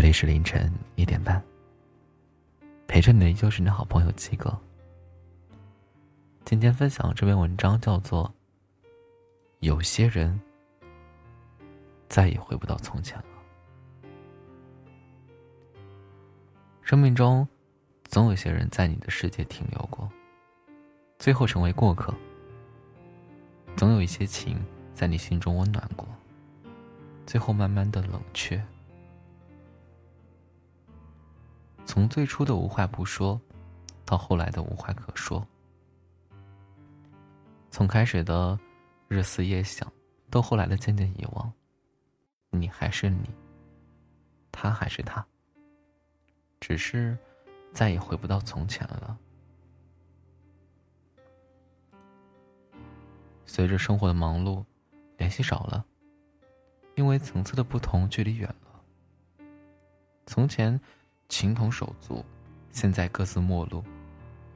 这里是凌晨一点半，陪着你的依旧是你的好朋友七哥。今天分享这篇文章叫做《有些人再也回不到从前了》。生命中，总有些人在你的世界停留过，最后成为过客；总有一些情在你心中温暖过，最后慢慢的冷却。从最初的无话不说，到后来的无话可说；从开始的日思夜想，到后来的渐渐遗忘。你还是你，他还是他，只是再也回不到从前了。随着生活的忙碌，联系少了，因为层次的不同，距离远了。从前。情同手足，现在各自陌路。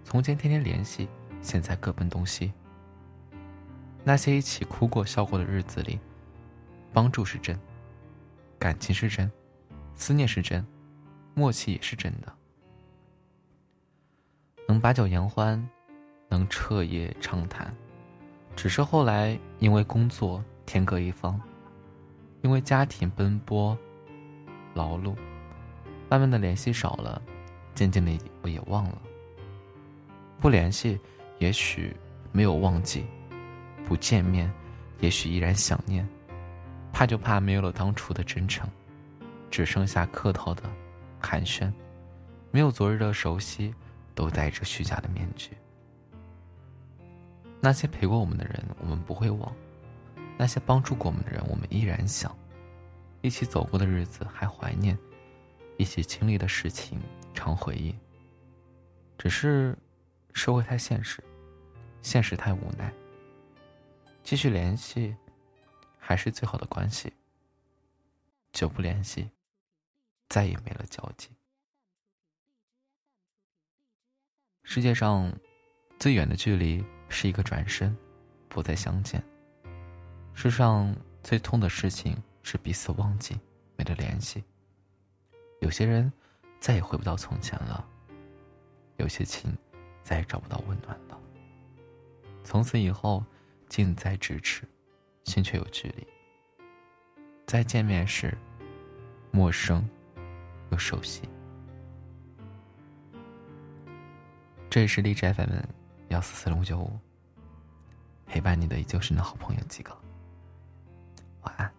从前天天联系，现在各奔东西。那些一起哭过、笑过的日子里，帮助是真，感情是真，思念是真，默契也是真的。能把酒言欢，能彻夜畅谈，只是后来因为工作天各一方，因为家庭奔波劳碌。慢慢的联系少了，渐渐的我也忘了。不联系，也许没有忘记；不见面，也许依然想念。怕就怕没有了当初的真诚，只剩下客套的寒暄，没有昨日的熟悉，都戴着虚假的面具。那些陪过我们的人，我们不会忘；那些帮助过我们的人，我们依然想。一起走过的日子，还怀念。一起经历的事情，常回忆。只是，社会太现实，现实太无奈。继续联系，还是最好的关系。久不联系，再也没了交集。世界上，最远的距离是一个转身，不再相见。世上最痛的事情是彼此忘记，没了联系。有些人再也回不到从前了，有些情再也找不到温暖了。从此以后，近在咫尺，心却有距离。再见面时，陌生又熟悉。这里是荔枝 FM 幺四四零五九五，陪伴你的依旧是你的好朋友几个。晚安